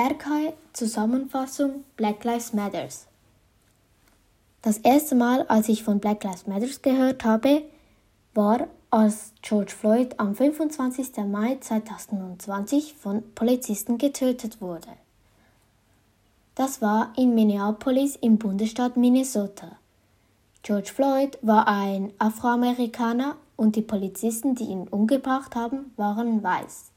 RK Zusammenfassung Black Lives Matters. Das erste Mal, als ich von Black Lives Matters gehört habe, war, als George Floyd am 25. Mai 2020 von Polizisten getötet wurde. Das war in Minneapolis im Bundesstaat Minnesota. George Floyd war ein Afroamerikaner und die Polizisten, die ihn umgebracht haben, waren weiß.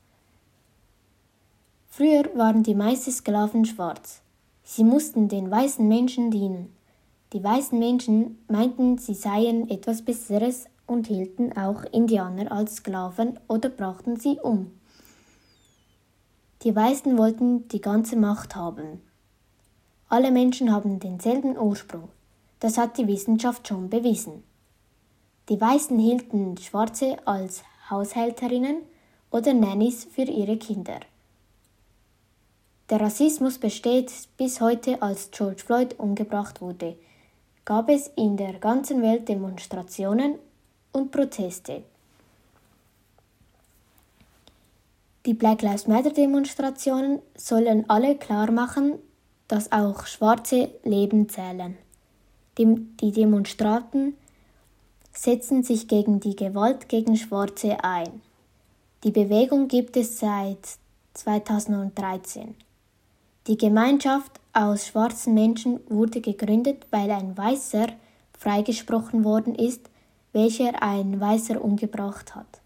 Früher waren die meisten Sklaven schwarz. Sie mussten den weißen Menschen dienen. Die weißen Menschen meinten, sie seien etwas Besseres und hielten auch Indianer als Sklaven oder brachten sie um. Die Weißen wollten die ganze Macht haben. Alle Menschen haben denselben Ursprung. Das hat die Wissenschaft schon bewiesen. Die Weißen hielten Schwarze als Haushälterinnen oder Nannies für ihre Kinder. Der Rassismus besteht bis heute, als George Floyd umgebracht wurde, gab es in der ganzen Welt Demonstrationen und Proteste. Die Black Lives Matter Demonstrationen sollen alle klar machen, dass auch schwarze Leben zählen. Die Demonstranten setzen sich gegen die Gewalt gegen Schwarze ein. Die Bewegung gibt es seit 2013. Die Gemeinschaft aus schwarzen Menschen wurde gegründet, weil ein Weißer freigesprochen worden ist, welcher ein Weißer umgebracht hat.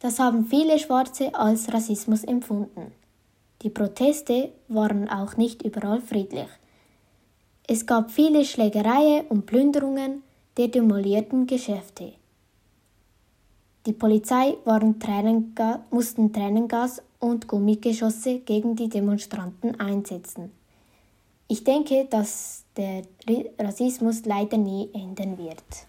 Das haben viele Schwarze als Rassismus empfunden. Die Proteste waren auch nicht überall friedlich. Es gab viele Schlägereien und Plünderungen der demolierten Geschäfte. Die Polizei Tränenga mussten Tränengas und Gummigeschosse gegen die Demonstranten einsetzen. Ich denke, dass der Rassismus leider nie enden wird.